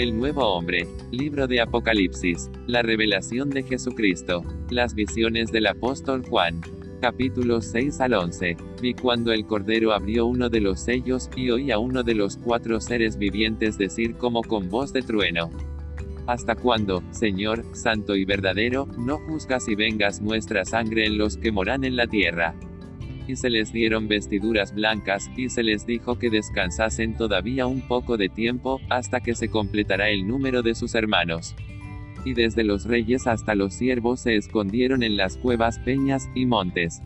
el nuevo hombre, libro de Apocalipsis, la revelación de Jesucristo, las visiones del apóstol Juan. Capítulos 6 al 11. Vi cuando el Cordero abrió uno de los sellos, y oí a uno de los cuatro seres vivientes decir como con voz de trueno. ¿Hasta cuándo, Señor, santo y verdadero, no juzgas y vengas nuestra sangre en los que moran en la tierra? Y se les dieron vestiduras blancas, y se les dijo que descansasen todavía un poco de tiempo, hasta que se completará el número de sus hermanos. Y desde los reyes hasta los siervos se escondieron en las cuevas, peñas, y montes.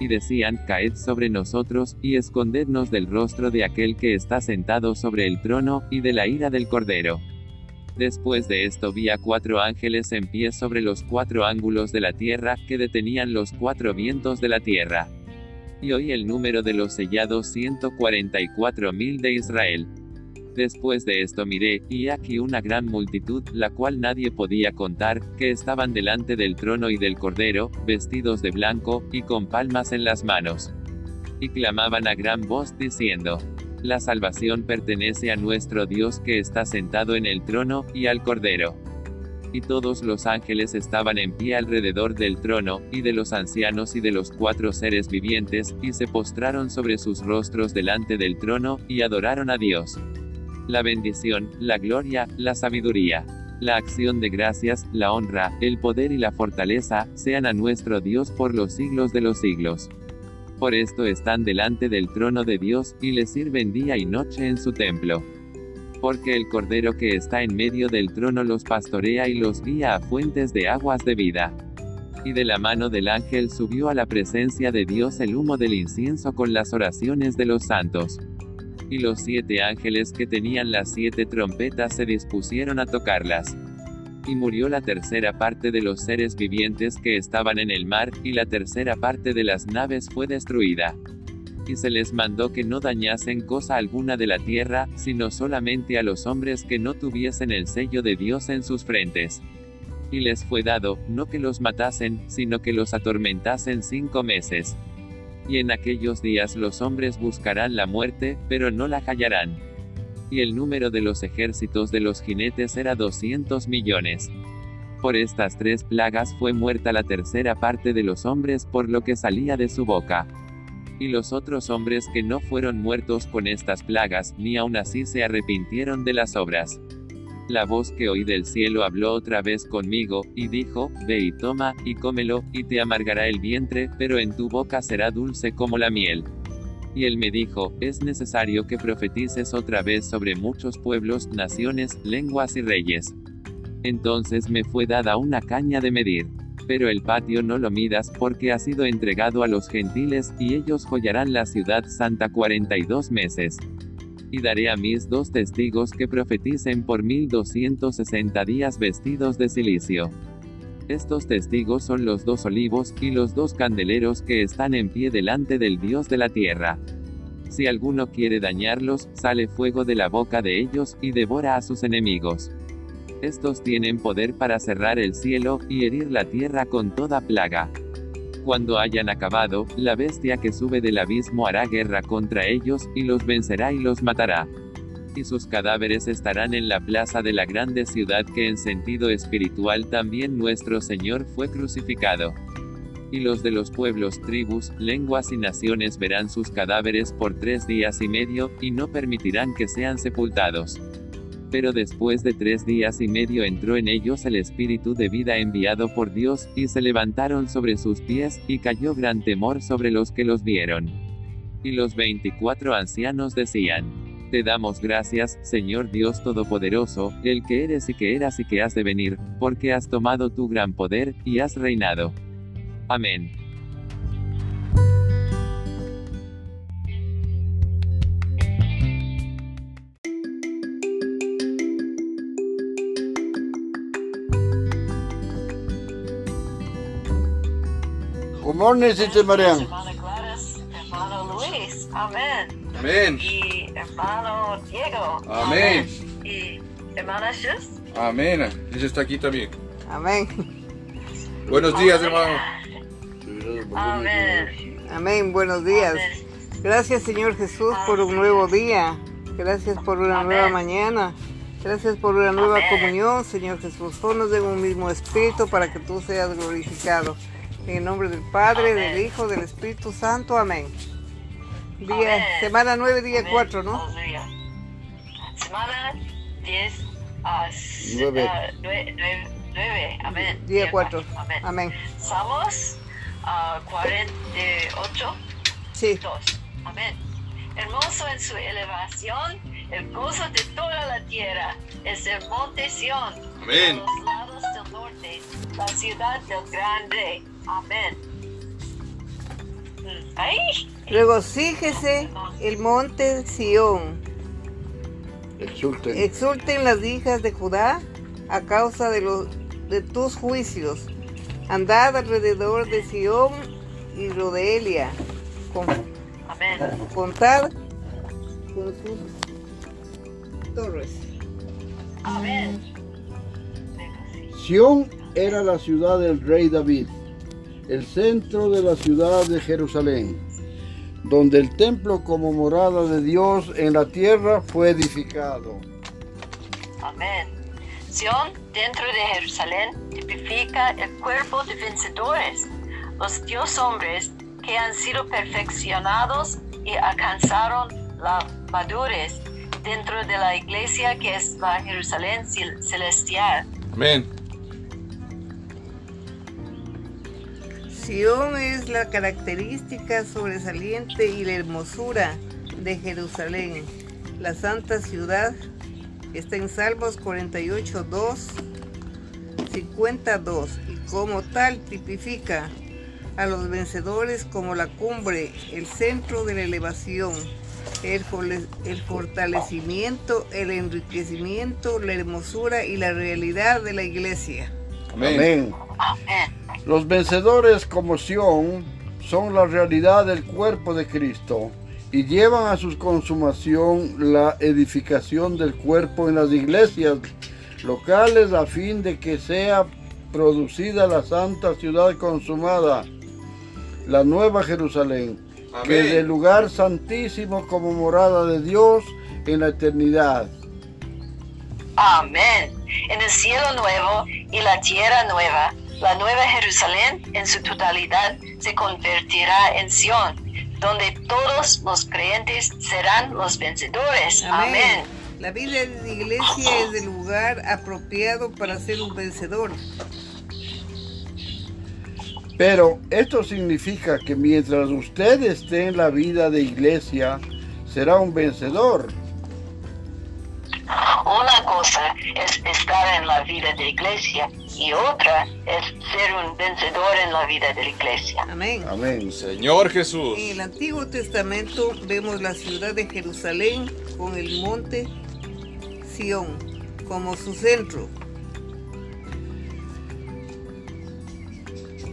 Y decían, Caed sobre nosotros, y escondednos del rostro de aquel que está sentado sobre el trono, y de la ira del Cordero. Después de esto vi a cuatro ángeles en pie sobre los cuatro ángulos de la tierra, que detenían los cuatro vientos de la tierra y hoy el número de los sellados 144.000 de Israel. Después de esto miré, y aquí una gran multitud, la cual nadie podía contar, que estaban delante del trono y del cordero, vestidos de blanco, y con palmas en las manos. Y clamaban a gran voz diciendo, La salvación pertenece a nuestro Dios que está sentado en el trono, y al cordero y todos los ángeles estaban en pie alrededor del trono, y de los ancianos y de los cuatro seres vivientes, y se postraron sobre sus rostros delante del trono, y adoraron a Dios. La bendición, la gloria, la sabiduría, la acción de gracias, la honra, el poder y la fortaleza, sean a nuestro Dios por los siglos de los siglos. Por esto están delante del trono de Dios, y le sirven día y noche en su templo porque el Cordero que está en medio del trono los pastorea y los guía a fuentes de aguas de vida. Y de la mano del ángel subió a la presencia de Dios el humo del incienso con las oraciones de los santos. Y los siete ángeles que tenían las siete trompetas se dispusieron a tocarlas. Y murió la tercera parte de los seres vivientes que estaban en el mar, y la tercera parte de las naves fue destruida y se les mandó que no dañasen cosa alguna de la tierra, sino solamente a los hombres que no tuviesen el sello de Dios en sus frentes. Y les fue dado, no que los matasen, sino que los atormentasen cinco meses. Y en aquellos días los hombres buscarán la muerte, pero no la hallarán. Y el número de los ejércitos de los jinetes era 200 millones. Por estas tres plagas fue muerta la tercera parte de los hombres por lo que salía de su boca y los otros hombres que no fueron muertos con estas plagas, ni aun así se arrepintieron de las obras. La voz que oí del cielo habló otra vez conmigo, y dijo, Ve y toma, y cómelo, y te amargará el vientre, pero en tu boca será dulce como la miel. Y él me dijo, es necesario que profetices otra vez sobre muchos pueblos, naciones, lenguas y reyes. Entonces me fue dada una caña de medir pero el patio no lo midas, porque ha sido entregado a los gentiles, y ellos jollarán la ciudad santa 42 meses. Y daré a mis dos testigos que profeticen por 1260 días vestidos de silicio. Estos testigos son los dos olivos, y los dos candeleros que están en pie delante del Dios de la tierra. Si alguno quiere dañarlos, sale fuego de la boca de ellos, y devora a sus enemigos. Estos tienen poder para cerrar el cielo, y herir la tierra con toda plaga. Cuando hayan acabado, la bestia que sube del abismo hará guerra contra ellos, y los vencerá y los matará. Y sus cadáveres estarán en la plaza de la grande ciudad que en sentido espiritual también nuestro Señor fue crucificado. Y los de los pueblos, tribus, lenguas y naciones verán sus cadáveres por tres días y medio, y no permitirán que sean sepultados. Pero después de tres días y medio entró en ellos el espíritu de vida enviado por Dios, y se levantaron sobre sus pies, y cayó gran temor sobre los que los vieron. Y los veinticuatro ancianos decían, Te damos gracias, Señor Dios Todopoderoso, el que eres y que eras y que has de venir, porque has tomado tu gran poder, y has reinado. Amén. Good morning, Sister Marian. Hermana Gladys, hermano Luis, amén. Amén. Y hermano Diego. Amén. Y hermana. Amén. Ella está aquí también. Amén. Buenos días, hermano. Amén. Amén. Buenos días. Amén. Gracias Señor Jesús por un nuevo día. Gracias por una Amén. nueva mañana. Gracias por una nueva Amén. comunión, Señor Jesús. Ponnos en un mismo espíritu para que tú seas glorificado. En el nombre del Padre, Amén. del Hijo, del Espíritu Santo. Amén. Día, Amén. semana 9, día Amén. 4, ¿no? Semana 10 a Nueve. 9. Amén. Día 4. Amén. Amén. Salmos ah, 48. Sí. 2. Amén. Hermoso en su elevación, el gozo de toda la tierra es el monte Sión. Amén. A los lados del norte, la ciudad del gran rey. Amén. ¡Ay! Regocíjese el monte Sión. Exulten. Exulten las hijas de Judá a causa de, los, de tus juicios. Andad alrededor de Sión y rodeelia. Con, Amén. contad con sus torres. Amén. Sión era la ciudad del rey David, el centro de la ciudad de Jerusalén, donde el templo como morada de Dios en la tierra fue edificado. Amén. Sión, dentro de Jerusalén, tipifica el cuerpo de vencedores, los Dios hombres que han sido perfeccionados y alcanzaron la madurez dentro de la iglesia que es la Jerusalén cel- celestial. Amén. Sión es la característica sobresaliente y la hermosura de Jerusalén. La santa ciudad está en Salmos 48, 2, 52 y como tal tipifica a los vencedores como la cumbre, el centro de la elevación, el, el fortalecimiento, el enriquecimiento, la hermosura y la realidad de la iglesia. Amén. Los vencedores como Sión son la realidad del cuerpo de Cristo y llevan a su consumación la edificación del cuerpo en las iglesias locales a fin de que sea producida la santa ciudad consumada, la nueva Jerusalén, que es el lugar santísimo como morada de Dios en la eternidad. Amén. En el cielo nuevo y la tierra nueva, la nueva Jerusalén en su totalidad se convertirá en Sión, donde todos los creyentes serán los vencedores. Amén. La vida de iglesia es el lugar apropiado para ser un vencedor. Pero esto significa que mientras usted esté en la vida de iglesia, será un vencedor. Una cosa es estar en la vida de la iglesia y otra es ser un vencedor en la vida de la iglesia. Amén. Amén. Señor Jesús. En el Antiguo Testamento vemos la ciudad de Jerusalén con el monte Sión como su centro.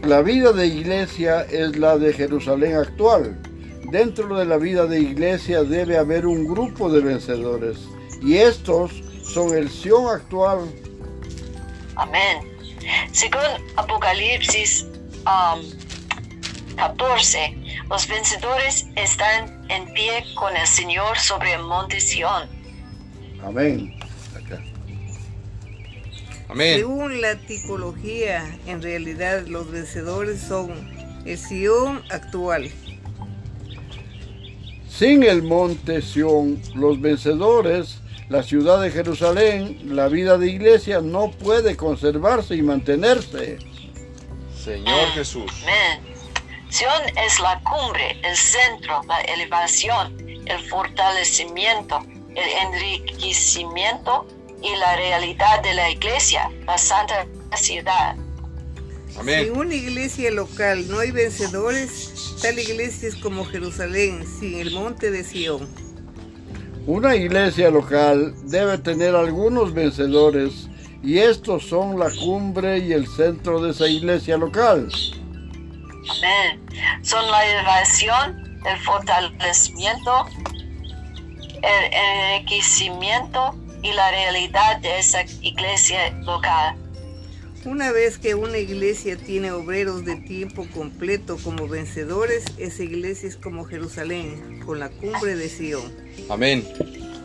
La vida de iglesia es la de Jerusalén actual. Dentro de la vida de iglesia debe haber un grupo de vencedores. Y estos son el Sión actual. Amén. Según Apocalipsis um, 14, los vencedores están en pie con el Señor sobre el monte Sión. Amén. Acá. Amén. Según la tipología, en realidad los vencedores son el Sión actual. Sin el monte Sión, los vencedores, la ciudad de Jerusalén, la vida de iglesia no puede conservarse y mantenerse. Señor Jesús. Amén. Sión es la cumbre, el centro, la elevación, el fortalecimiento, el enriquecimiento y la realidad de la iglesia, la santa ciudad. Amén. en una iglesia local no hay vencedores, tal iglesia es como Jerusalén, sin el monte de Sión. Una iglesia local debe tener algunos vencedores y estos son la cumbre y el centro de esa iglesia local. Amén. Son la elevación, el fortalecimiento, el enriquecimiento y la realidad de esa iglesia local. Una vez que una iglesia tiene obreros de tiempo completo como vencedores, esa iglesia es como Jerusalén, con la cumbre de Sión. Amén.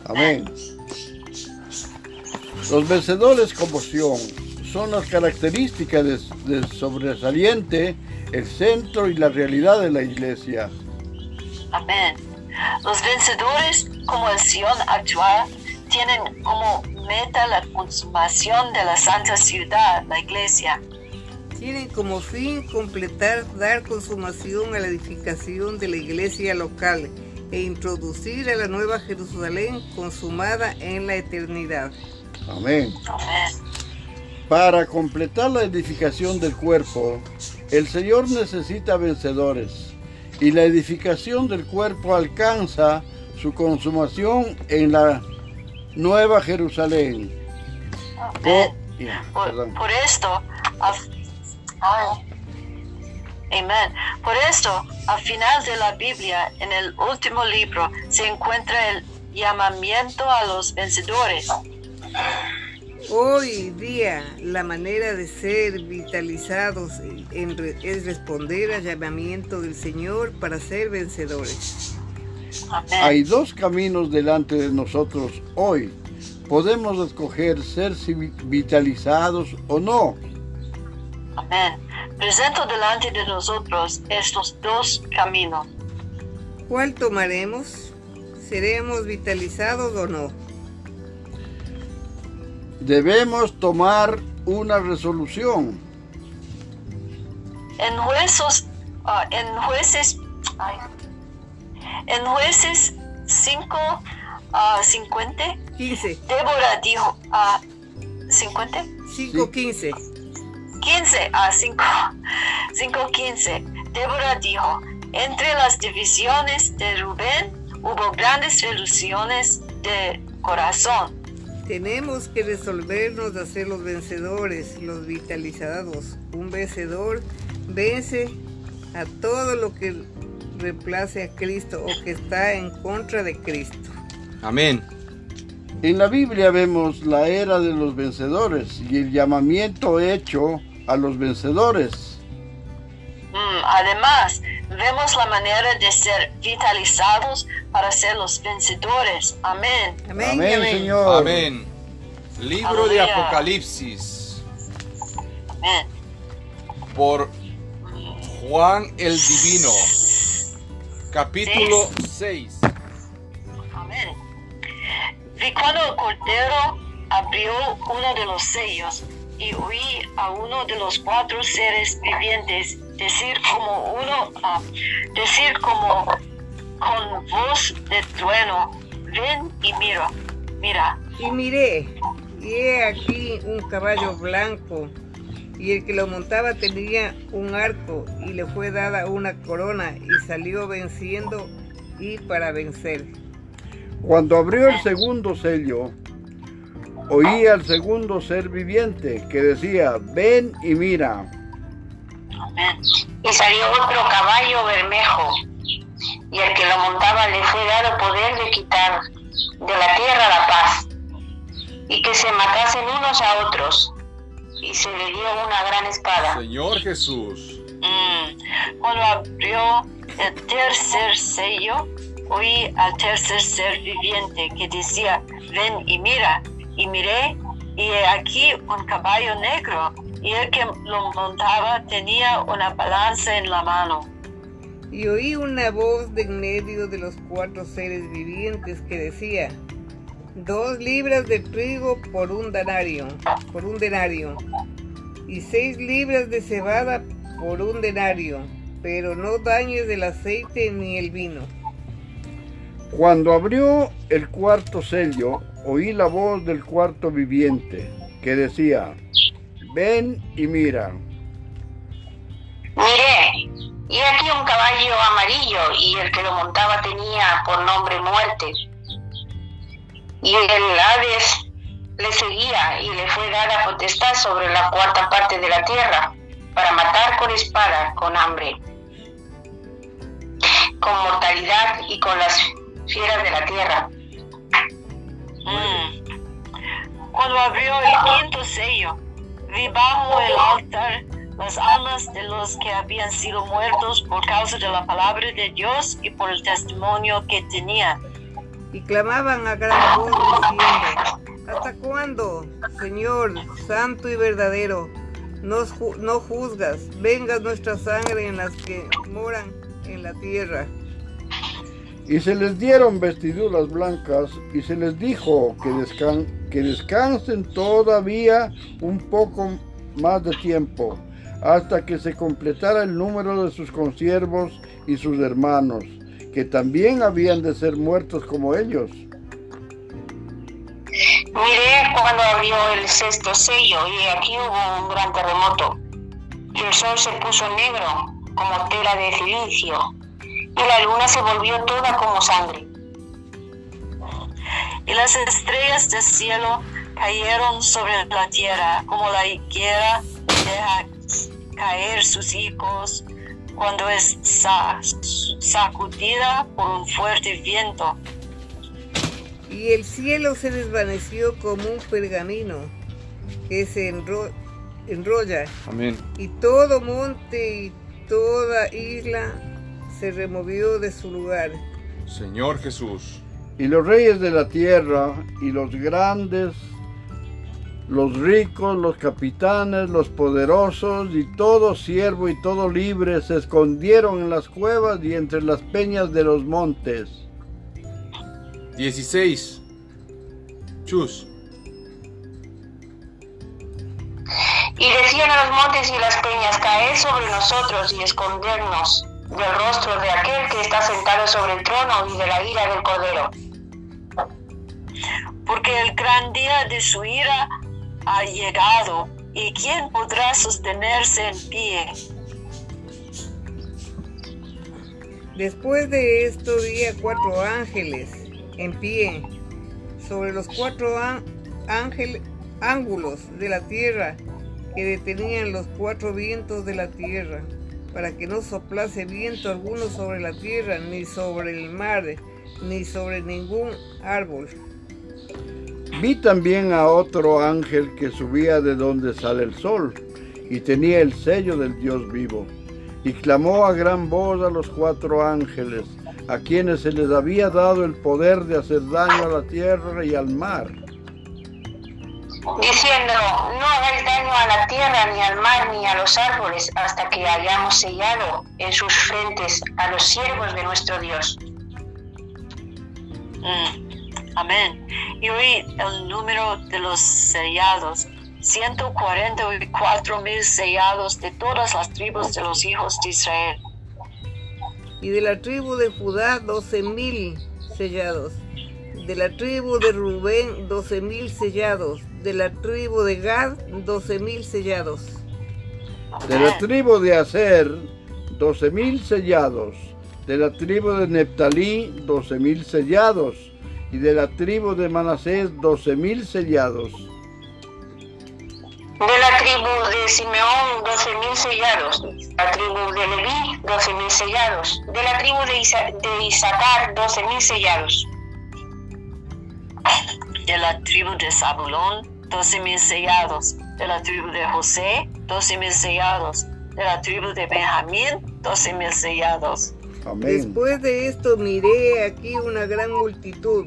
Amén. Los vencedores como Sion son las características de, de sobresaliente, el centro y la realidad de la iglesia. Amén. Los vencedores, como el Sion actual, tienen como meta la consumación de la santa ciudad, la iglesia. Tienen como fin completar, dar consumación a la edificación de la iglesia local e introducir a la nueva Jerusalén consumada en la eternidad. Amén. Amén. Para completar la edificación del cuerpo, el Señor necesita vencedores y la edificación del cuerpo alcanza su consumación en la Nueva Jerusalén. Amén. Ya, Por, esto, a- ay. Amén. Por esto, al final de la Biblia, en el último libro, se encuentra el llamamiento a los vencedores. Hoy día la manera de ser vitalizados en re- es responder al llamamiento del Señor para ser vencedores. Amén. Hay dos caminos delante de nosotros hoy. Podemos escoger ser vitalizados o no. Amén. Presento delante de nosotros estos dos caminos. ¿Cuál tomaremos? ¿Seremos vitalizados o no? Debemos tomar una resolución. En jueces, ah, en jueces, ay, en jueces 5 a 50, 15, Débora dijo a 50, 5, 15. 15 a 5, 5, 15. Débora dijo, entre las divisiones de Rubén hubo grandes revoluciones de corazón. Tenemos que resolvernos a ser los vencedores, los vitalizados. Un vencedor vence a todo lo que reemplace a Cristo o que está en contra de Cristo. Amén. En la Biblia vemos la era de los vencedores y el llamamiento hecho a los vencedores. Mm, además, vemos la manera de ser vitalizados para ser los vencedores. Amén. Amén. Amén, amén. Señor. Amén. Libro de Aleluya. Apocalipsis Amén. por Juan el Divino. Capítulo 6. Amén. Vi cuando el Cordero abrió uno de los sellos y oí a uno de los cuatro seres vivientes decir como uno, ah, decir como con voz de trueno, ven y mira, mira. Y miré, y he aquí un caballo blanco, y el que lo montaba tenía un arco, y le fue dada una corona, y salió venciendo y para vencer. Cuando abrió el segundo sello, oí al segundo ser viviente que decía, ven y mira. Amén. Y salió otro caballo bermejo, y el que lo montaba le fue dado poder de quitar de la tierra la paz, y que se matasen unos a otros, y se le dio una gran espada. Señor Jesús. Mm. Cuando abrió el tercer sello, oí al tercer ser viviente que decía, ven y mira. Y miré, y aquí un caballo negro, y el que lo montaba tenía una balanza en la mano. Y oí una voz de en medio de los cuatro seres vivientes que decía, dos libras de trigo por un denario, por un denario, y seis libras de cebada por un denario, pero no dañes el aceite ni el vino. Cuando abrió el cuarto sello, oí la voz del cuarto viviente que decía, ven y mira. Miré, y aquí un caballo amarillo, y el que lo montaba tenía por nombre muerte. Y el Hades le seguía y le fue dada potestad sobre la cuarta parte de la tierra, para matar con espada, con hambre, con mortalidad y con las fieras de la tierra. Mm. Cuando abrió el quinto sello, vi bajo el altar las almas de los que habían sido muertos por causa de la palabra de Dios y por el testimonio que tenían. Y clamaban a gran voz diciendo, ¿Hasta cuándo, Señor, santo y verdadero, nos ju- no juzgas? Venga nuestra sangre en las que moran en la tierra. Y se les dieron vestiduras blancas y se les dijo que, descan- que descansen todavía un poco más de tiempo, hasta que se completara el número de sus consiervos y sus hermanos, que también habían de ser muertos como ellos. Miré cuando abrió el sexto sello y aquí hubo un gran terremoto. Y el sol se puso negro como tela de silicio y la luna se volvió toda como sangre. Y las estrellas del cielo cayeron sobre la tierra, como la higuera deja caer sus hijos cuando es sa- sacudida por un fuerte viento. Y el cielo se desvaneció como un pergamino que se enro- enrolla, Amén. y todo monte y toda isla se removió de su lugar. Señor Jesús. Y los reyes de la tierra y los grandes, los ricos, los capitanes, los poderosos y todo siervo y todo libre se escondieron en las cuevas y entre las peñas de los montes. 16. Chus. Y decían a los montes y las peñas, caed sobre nosotros y escondernos del rostro de aquel que está sentado sobre el trono y de la ira del cordero. porque el gran día de su ira ha llegado, y quién podrá sostenerse en pie. Después de esto vi a cuatro ángeles en pie sobre los cuatro ángel- ángulos de la tierra que detenían los cuatro vientos de la tierra para que no soplase viento alguno sobre la tierra ni sobre el mar ni sobre ningún árbol. Vi también a otro ángel que subía de donde sale el sol y tenía el sello del Dios vivo. Y clamó a gran voz a los cuatro ángeles, a quienes se les había dado el poder de hacer daño a la tierra y al mar. Diciendo, no hagáis daño a la tierra, ni al mar, ni a los árboles, hasta que hayamos sellado en sus frentes a los siervos de nuestro Dios. Mm, Amén. Y oí el número de los sellados. 144 mil sellados de todas las tribus de los hijos de Israel. Y de la tribu de Judá doce mil sellados. De la tribu de Rubén doce mil sellados. De la tribu de Gad doce mil sellados. De la tribu de Aser, doce mil sellados. De la tribu de Neptalí, doce mil sellados. Y de la tribu de Manasés, doce mil sellados. De la tribu de Simeón, doce mil sellados. La tribu de Leví, doce mil sellados. De la tribu de, Isa- de Isaacar, doce mil sellados. De la tribu de Zabulón, 12 mil sellados. De la tribu de José, 12 mil sellados. De la tribu de Benjamín, 12 mil sellados. Amén. Después de esto miré aquí una gran multitud,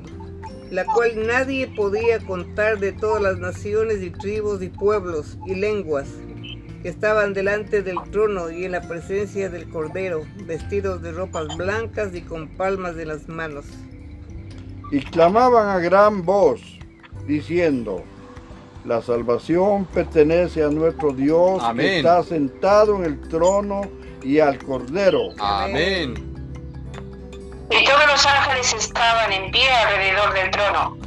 la cual nadie podía contar de todas las naciones y tribus y pueblos y lenguas que estaban delante del trono y en la presencia del Cordero, vestidos de ropas blancas y con palmas de las manos. y clamaban a gran voz, diciendo, la salvación pertenece a nuestro Dios que Amén. está sentado en el trono y al Cordero. Amén. Y todos los ángeles estaban en pie alrededor del trono,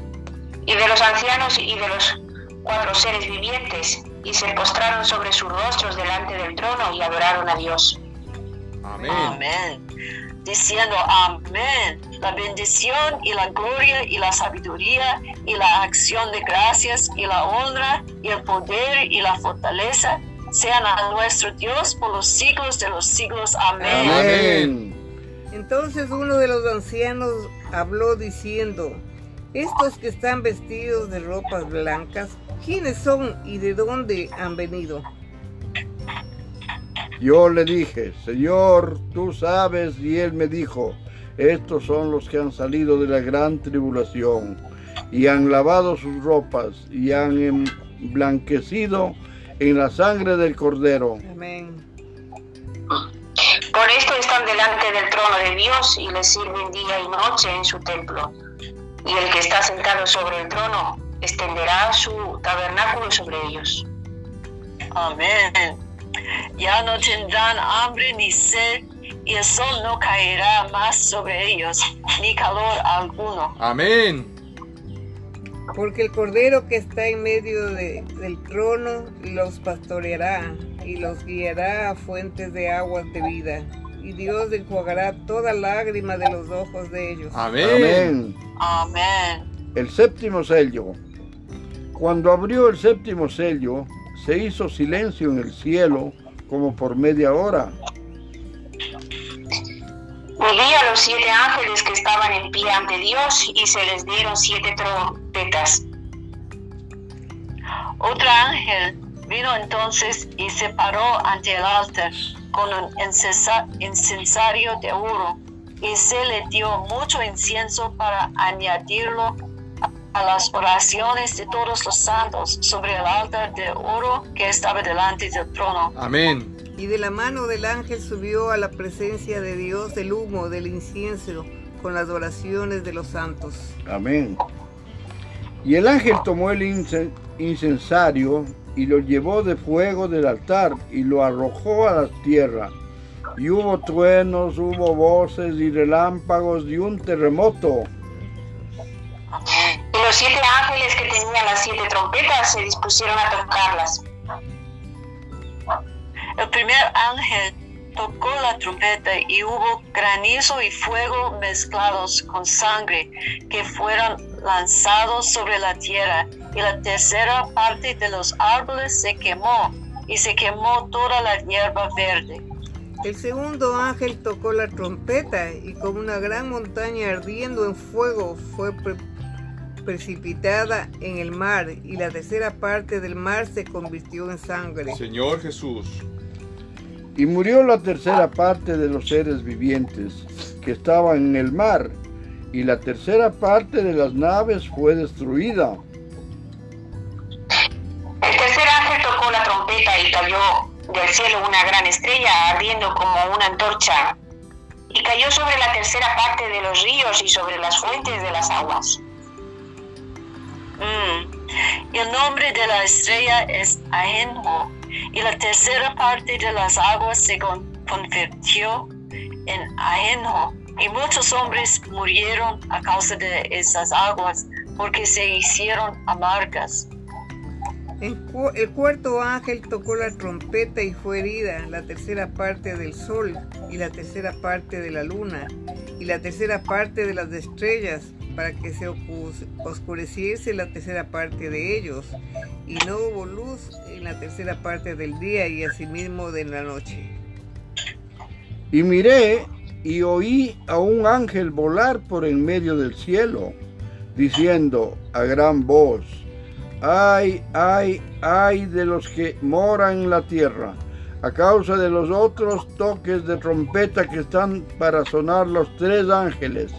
y de los ancianos y de los cuatro seres vivientes, y se postraron sobre sus rostros delante del trono y adoraron a Dios. Amén. Amén. Diciendo amén. La bendición y la gloria y la sabiduría y la acción de gracias y la honra y el poder y la fortaleza sean a nuestro Dios por los siglos de los siglos. Amén. Amén. Entonces uno de los ancianos habló diciendo, estos que están vestidos de ropas blancas, ¿quiénes son y de dónde han venido? Yo le dije, Señor, tú sabes, y él me dijo, estos son los que han salido de la gran tribulación y han lavado sus ropas y han emblanquecido en la sangre del cordero. Amén. Por esto están delante del trono de Dios y le sirven día y noche en su templo. Y el que está sentado sobre el trono extenderá su tabernáculo sobre ellos. Amén. Ya no tendrán hambre ni sed, y el sol no caerá más sobre ellos, ni calor alguno. Amén. Porque el cordero que está en medio de- del trono los pastoreará y los guiará a fuentes de aguas de vida. Y Dios enjuagará toda lágrima de los ojos de ellos. Amén. Amén. Amén. El séptimo sello. Cuando abrió el séptimo sello, se hizo silencio en el cielo como por media hora. Siete ángeles que estaban en pie ante Dios y se les dieron siete trompetas. Otro ángel vino entonces y se paró ante el altar con un incensa- incensario de oro y se le dio mucho incienso para añadirlo a las oraciones de todos los santos sobre el altar de oro que estaba delante del trono. Amén. Y de la mano del ángel subió a la presencia de Dios el humo del incienso con las oraciones de los santos. Amén. Y el ángel tomó el incen- incensario y lo llevó de fuego del altar y lo arrojó a la tierra. Y hubo truenos, hubo voces y relámpagos y un terremoto. Y los siete ángeles que tenían las siete trompetas se dispusieron a tocarlas. El primer ángel tocó la trompeta y hubo granizo y fuego mezclados con sangre que fueron lanzados sobre la tierra y la tercera parte de los árboles se quemó y se quemó toda la hierba verde. El segundo ángel tocó la trompeta y como una gran montaña ardiendo en fuego fue pre- precipitada en el mar y la tercera parte del mar se convirtió en sangre. Señor Jesús. Y murió la tercera parte de los seres vivientes que estaban en el mar, y la tercera parte de las naves fue destruida. El tercer ángel tocó la trompeta y cayó del cielo una gran estrella ardiendo como una antorcha. Y cayó sobre la tercera parte de los ríos y sobre las fuentes de las aguas. Mm. El nombre de la estrella es Ajenjo, y la tercera parte de las aguas se con- convirtió en Ajenjo. Y muchos hombres murieron a causa de esas aguas, porque se hicieron amargas. El, el cuarto ángel tocó la trompeta y fue herida la tercera parte del sol y la tercera parte de la luna y la tercera parte de las estrellas para que se oscureciese la tercera parte de ellos y no hubo luz en la tercera parte del día y asimismo de la noche. Y miré y oí a un ángel volar por en medio del cielo, diciendo a gran voz, ay, ay, ay de los que moran en la tierra, a causa de los otros toques de trompeta que están para sonar los tres ángeles.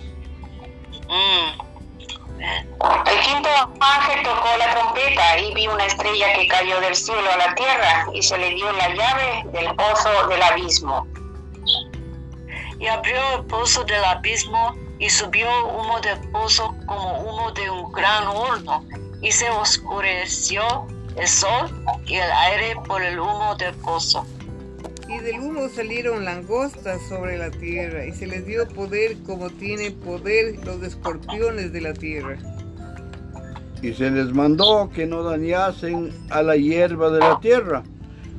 El quinto ángel tocó la trompeta y vi una estrella que cayó del cielo a la tierra y se le dio la llave del pozo del abismo. Y abrió el pozo del abismo y subió humo del pozo como humo de un gran horno, y se oscureció el sol y el aire por el humo del pozo. Y del humo salieron langostas sobre la tierra y se les dio poder como tienen poder los escorpiones de la tierra. Y se les mandó que no dañasen a la hierba de la tierra,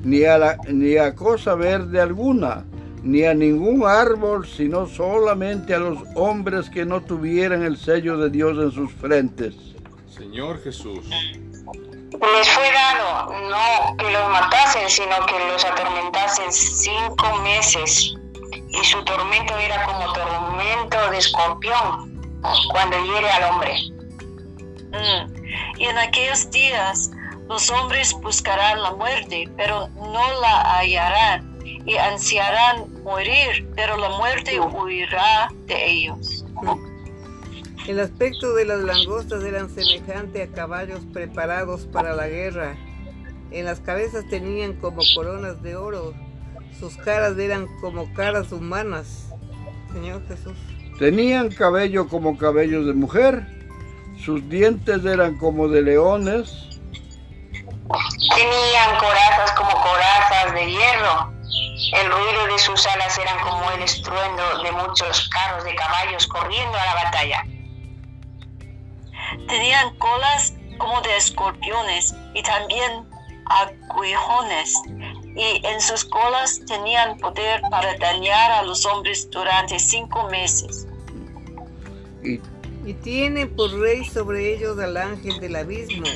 ni a, la, ni a cosa verde alguna, ni a ningún árbol, sino solamente a los hombres que no tuvieran el sello de Dios en sus frentes. Señor Jesús. Les fue dado no que los matasen, sino que los atormentasen cinco meses. Y su tormento era como tormento de escorpión cuando hiere al hombre. Mm. Y en aquellos días los hombres buscarán la muerte, pero no la hallarán, y ansiarán morir, pero la muerte huirá de ellos. El aspecto de las langostas eran semejante a caballos preparados para la guerra. En las cabezas tenían como coronas de oro. Sus caras eran como caras humanas. Señor Jesús. Tenían cabello como cabellos de mujer. Sus dientes eran como de leones. Tenían corazas como corazas de hierro. El ruido de sus alas eran como el estruendo de muchos carros de caballos corriendo a la batalla. Tenían colas como de escorpiones y también aguijones, y en sus colas tenían poder para dañar a los hombres durante cinco meses. Y Y tiene por rey sobre ellos al ángel del abismo,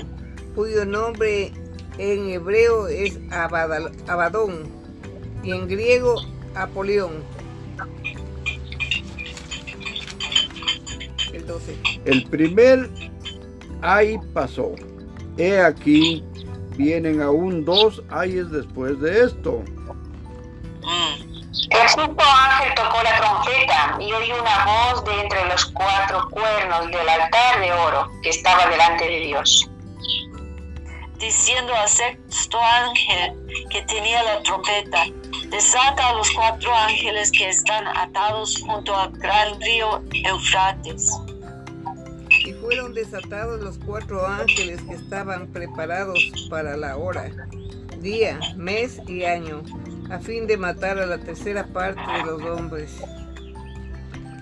cuyo nombre en hebreo es Abadal- Abadón y en griego Apolión. El 12. el primer ay pasó. He aquí, vienen aún dos ayes después de esto. Mm. El quinto ángel tocó la trompeta y oí una voz de entre los cuatro cuernos del altar de oro que estaba delante de Dios. diciendo al sexto ángel que tenía la trompeta, desata a los cuatro ángeles que están atados junto al gran río Eufrates. Y fueron desatados los cuatro ángeles que estaban preparados para la hora, día, mes y año, a fin de matar a la tercera parte de los hombres.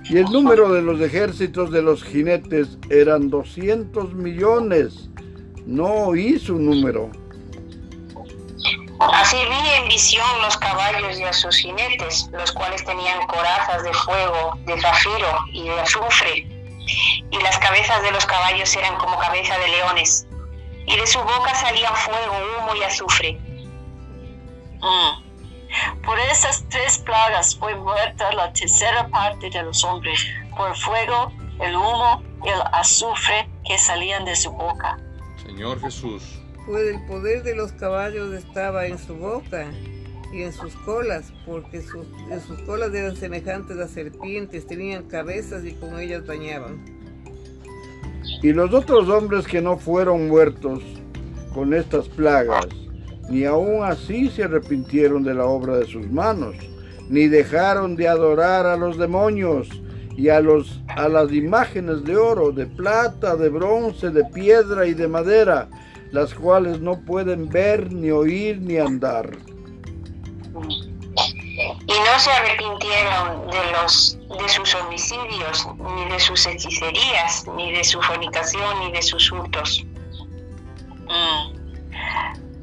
Y el número de los ejércitos de los jinetes eran 200 millones. No oí su número. Así vi en visión los caballos y a sus jinetes, los cuales tenían corazas de fuego, de zafiro y de azufre. Y las cabezas de los caballos eran como cabeza de leones. Y de su boca salían fuego, humo y azufre. Mm. Por esas tres plagas fue muerta la tercera parte de los hombres, por el fuego, el humo y el azufre que salían de su boca. Señor Jesús, Pues el poder de los caballos estaba en su boca y en sus colas, porque sus, en sus colas eran semejantes a serpientes, tenían cabezas y con ellas dañaban. Y los otros hombres que no fueron muertos con estas plagas, ni aun así se arrepintieron de la obra de sus manos, ni dejaron de adorar a los demonios y a, los, a las imágenes de oro, de plata, de bronce, de piedra y de madera, las cuales no pueden ver, ni oír, ni andar. Y no se arrepintieron de los de sus homicidios, ni de sus hechicerías, ni de su fornicación, ni de sus hurtos. Mm.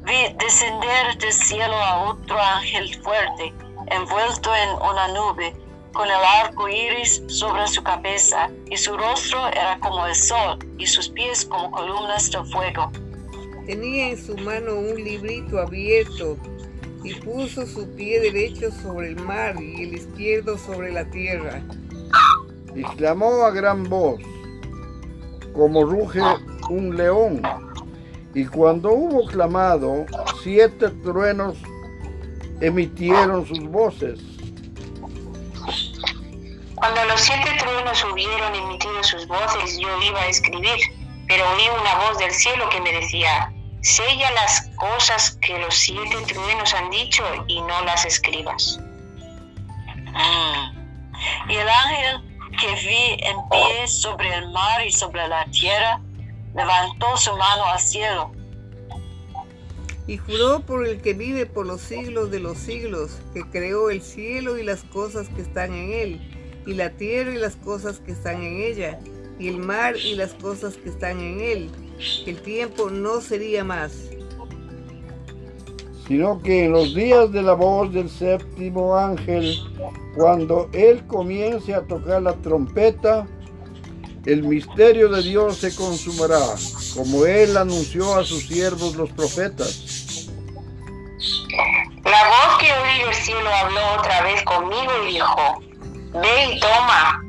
Vi descender del cielo a otro ángel fuerte, envuelto en una nube, con el arco iris sobre su cabeza, y su rostro era como el sol, y sus pies como columnas de fuego. Tenía en su mano un librito abierto y puso su pie derecho sobre el mar y el izquierdo sobre la tierra. Y clamó a gran voz, como ruge un león. Y cuando hubo clamado, siete truenos emitieron sus voces. Cuando los siete truenos hubieron emitido sus voces, yo iba a escribir, pero oí una voz del cielo que me decía, sella las cosas que los siete truenos han dicho y no las escribas. Mm. Y el ángel que vi en pie sobre el mar y sobre la tierra, levantó su mano al cielo. Y juró por el que vive por los siglos de los siglos, que creó el cielo y las cosas que están en él, y la tierra y las cosas que están en ella, y el mar y las cosas que están en él, que el tiempo no sería más. sino que en los días de la voz del séptimo ángel, cuando él comience a tocar la trompeta, el misterio de Dios se consumará, como él anunció a sus siervos los profetas. La voz que oí del cielo habló otra vez conmigo y dijo, ve y toma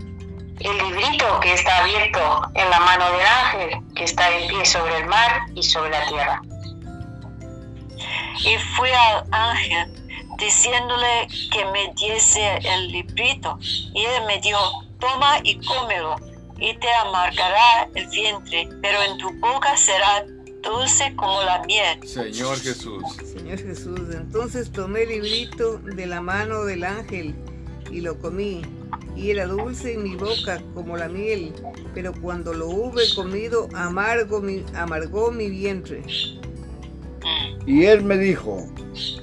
el librito que está abierto en la mano del ángel que está en pie sobre el mar y sobre la tierra. Y fui al ángel diciéndole que me diese el librito. Y él me dijo, toma y cómelo. Y te amargará el vientre, pero en tu boca será dulce como la miel. Señor Jesús. Señor Jesús, entonces tomé el librito de la mano del ángel y lo comí, y era dulce en mi boca como la miel, pero cuando lo hube comido amargo mi, amargó mi vientre. Y él me dijo,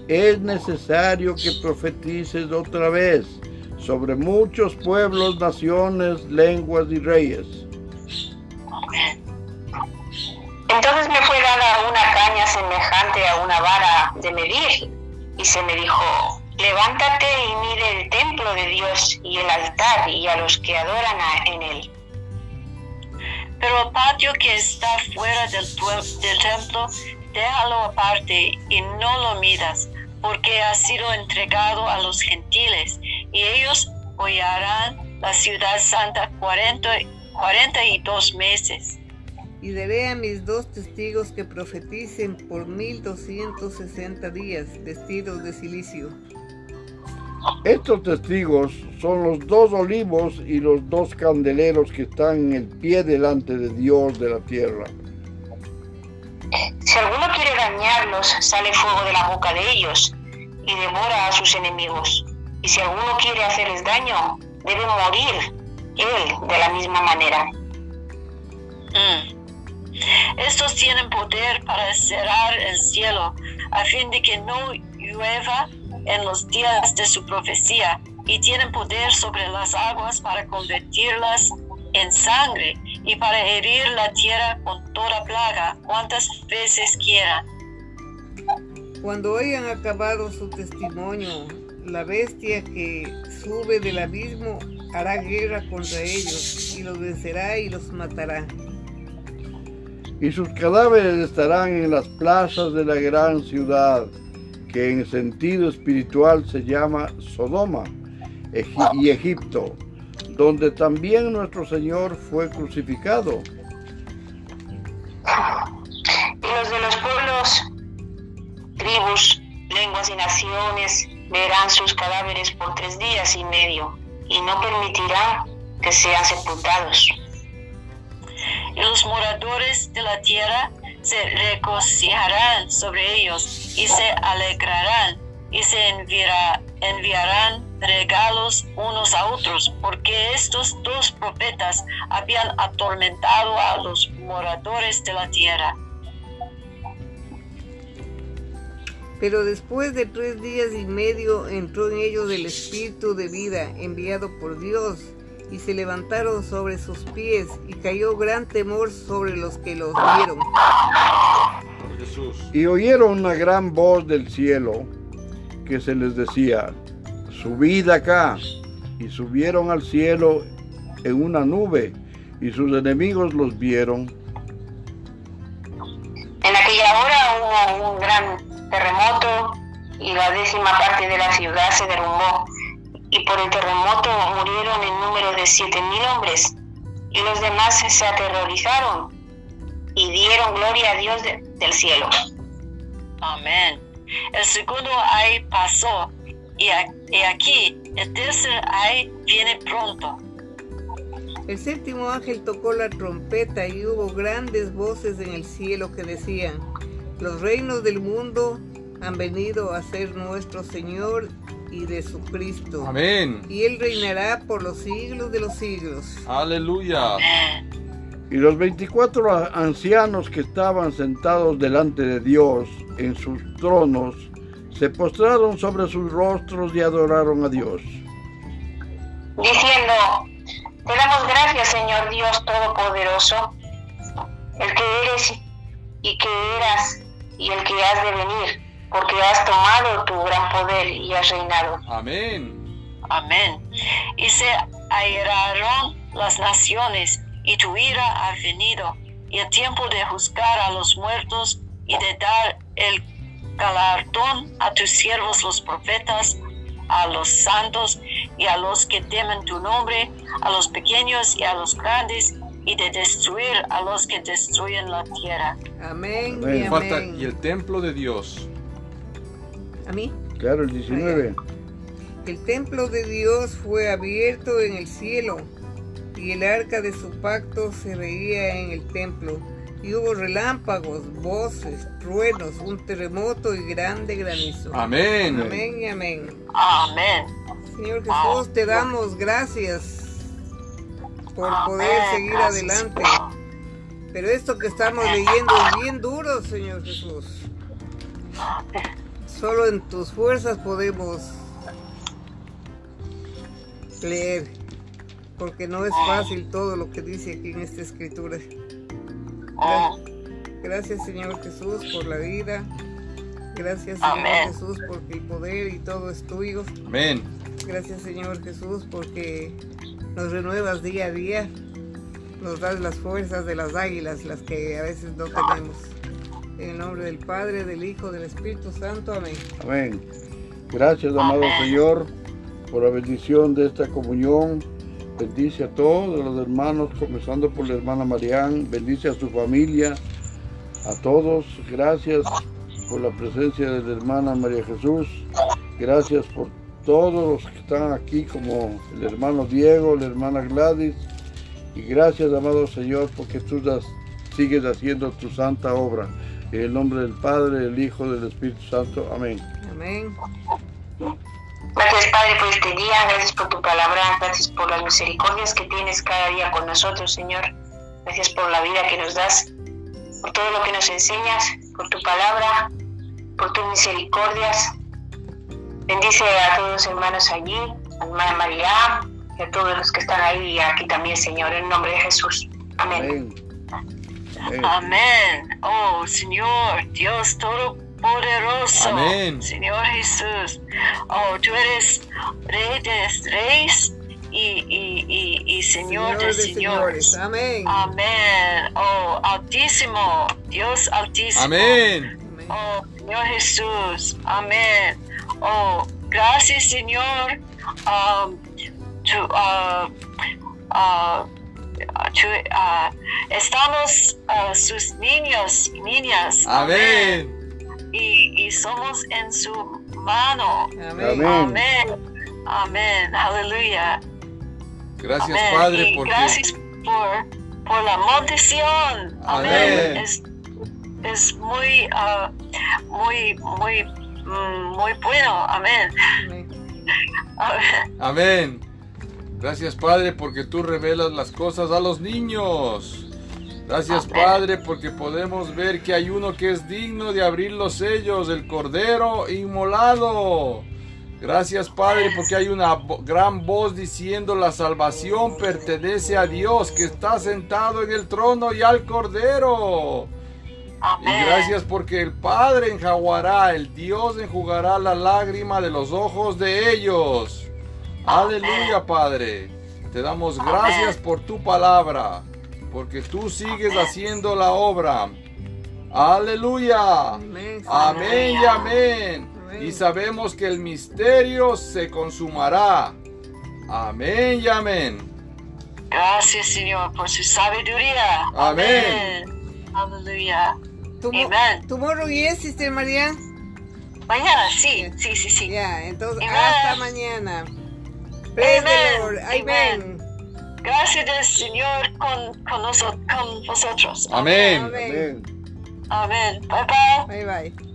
es necesario que profetices otra vez sobre muchos pueblos, naciones, lenguas y reyes. Entonces me fue dada una caña semejante a una vara de medir, y se me dijo, levántate y mide el templo de Dios y el altar y a los que adoran a- en él. Pero el patio que está fuera del, del templo, déjalo aparte y no lo midas, porque ha sido entregado a los gentiles, y ellos hollarán la ciudad santa cuarenta, cuarenta y dos meses. Y daré a mis dos testigos que profeticen por mil doscientos sesenta días, vestidos de silicio. Estos testigos son los dos olivos y los dos candeleros que están en el pie delante de Dios de la tierra. Si alguno quiere dañarlos, sale fuego de la boca de ellos y devora a sus enemigos. Y si alguno quiere hacerles daño, debe morir él de la misma manera. Mm. Estos tienen poder para cerrar el cielo a fin de que no llueva en los días de su profecía y tienen poder sobre las aguas para convertirlas en sangre y para herir la tierra con toda plaga cuantas veces quieran. Cuando hayan acabado su testimonio, la bestia que sube del abismo hará guerra contra ellos y los vencerá y los matará. Y sus cadáveres estarán en las plazas de la gran ciudad, que en sentido espiritual se llama Sodoma Egi- y Egipto, donde también nuestro Señor fue crucificado. Y los de los pueblos, tribus, lenguas y naciones verán sus cadáveres por tres días y medio y no permitirán que sean sepultados. y los moradores de la tierra se regocijarán sobre ellos y se alegrarán y se enviará- enviarán regalos unos a otros, porque estos dos profetas habían atormentado a los moradores de la tierra. Pero después de tres días y medio entró en ellos el espíritu de vida enviado por Dios, y se levantaron sobre sus pies, y cayó gran temor sobre los que los vieron. Y oyeron una gran voz del cielo que se les decía, subid acá. Y subieron al cielo en una nube, y sus enemigos los vieron. En aquella hora hubo un gran terremoto y la décima parte de la ciudad se derrumbó. Y por el terremoto murieron en número de siete mil hombres. Y los demás se aterrorizaron y dieron gloria a Dios de- del cielo. Amén. El segundo ay pasó, y, a- y aquí el tercer ay viene pronto. El séptimo ángel tocó la trompeta y hubo grandes voces en el cielo que decían, los reinos del mundo han venido a ser nuestro Señor y de su Cristo. Amén. Y Él reinará por los siglos de los siglos. Aleluya. Y los veinticuatro a- ancianos que estaban sentados delante de Dios en sus tronos, se postraron sobre sus rostros y adoraron a Dios. diciendo, te damos gracias Señor Dios Todopoderoso, el que eres y que eras y el que has de venir, porque has tomado tu gran poder y has reinado. Amén. Amén. Y se airaron las naciones, y tu ira ha venido, y el tiempo de juzgar a los muertos y de dar el galardón a tus siervos los profetas, a los santos y a los que temen tu nombre, a los pequeños y a los grandes, y de destruir a los que destruyen la tierra. Amén Amén. y Falta amén. y el templo de Dios. A mí. Claro, el 19. El templo de Dios fue abierto en el cielo y el arca de su pacto se veía en el templo. Y hubo relámpagos, voces, truenos, un terremoto y grande granizo. Amén. Amén y amén. Amén. Señor Jesús, te damos gracias por poder seguir adelante. Pero esto que estamos leyendo es bien duro, Señor Jesús. Solo en tus fuerzas podemos leer, porque no es fácil todo lo que dice aquí en esta escritura. Gracias, Señor Jesús, por la vida. Gracias, Señor Amén. Jesús, porque el poder y todo es tuyo. Amén. Gracias Señor Jesús porque nos renuevas día a día, nos das las fuerzas de las águilas, las que a veces no tenemos. En el nombre del Padre, del Hijo, del Espíritu Santo, amén. Amén. Gracias, amado Amén. Señor, por la bendición de esta comunión. Bendice a todos los hermanos, comenzando por la hermana Marián. Bendice a su familia, a todos. Gracias por la presencia de la hermana María Jesús. Gracias por todos los que están aquí, como el hermano Diego, la hermana Gladys. Y gracias, amado Señor, porque tú das- sigues haciendo tu santa obra. En el nombre del Padre, del Hijo, del Espíritu Santo. Amén. Amén. Gracias Padre por este día, gracias por tu palabra, gracias por las misericordias que tienes cada día con nosotros, Señor. Gracias por la vida que nos das, por todo lo que nos enseñas, por tu palabra, por tus misericordias. Bendice a todos los hermanos allí, a hermana María y a todos los que están ahí y aquí también, Señor, en nombre de Jesús. Amén. Amén. Oh Señor, Dios Todopoderoso. Amén. Señor Jesús. Oh, tú eres Rey de Reyes y, y, y, y Señor, de señores. Amén. Amén. Oh, Altísimo, Dios Altísimo. Amén. Amén. Oh, Señor Jesús. Amén. Oh, gracias, Señor. Um, ah, tú, ah, estamos sus niños y niñas. Amén. Y, y somos en su mano. Amén. Amén. Amén. Amén. Aleluya. Gracias, Amén. Padre, y porque gracias por, por la maldición. Amén. Amén. Es, es muy, ah, muy, muy, mm, muy bueno. Amén. Amén. Gracias Padre porque tú revelas las cosas a los niños. Gracias Amén. Padre porque podemos ver que hay uno que es digno de abrir los sellos, el Cordero inmolado. Gracias Padre porque hay una gran voz diciendo la salvación pertenece a Dios que está sentado en el trono y al Cordero. Y gracias porque el Padre enjaguará, el Dios enjugará la lágrima de los ojos de ellos. Aleluya, Padre. Te damos gracias por tu palabra, porque tú sigues haciendo la obra. Aleluya. Amén. Amén y amén. Amén. Y sabemos que el misterio se consumará. Amén y amén. Gracias, Señor, por su sabiduría. Amén. Amén. Aleluya. Tomo- Amen. Tomorrow yes, Sister María. Mañana, sí, sí, sí, sí. Ya, entonces Amen. hasta mañana. Praise the Amen. Lord. Amen. Amen. Gracias del Señor con, con, noso- con vosotros. Amén. Amén. Amén. Amén. Bye bye. Bye bye.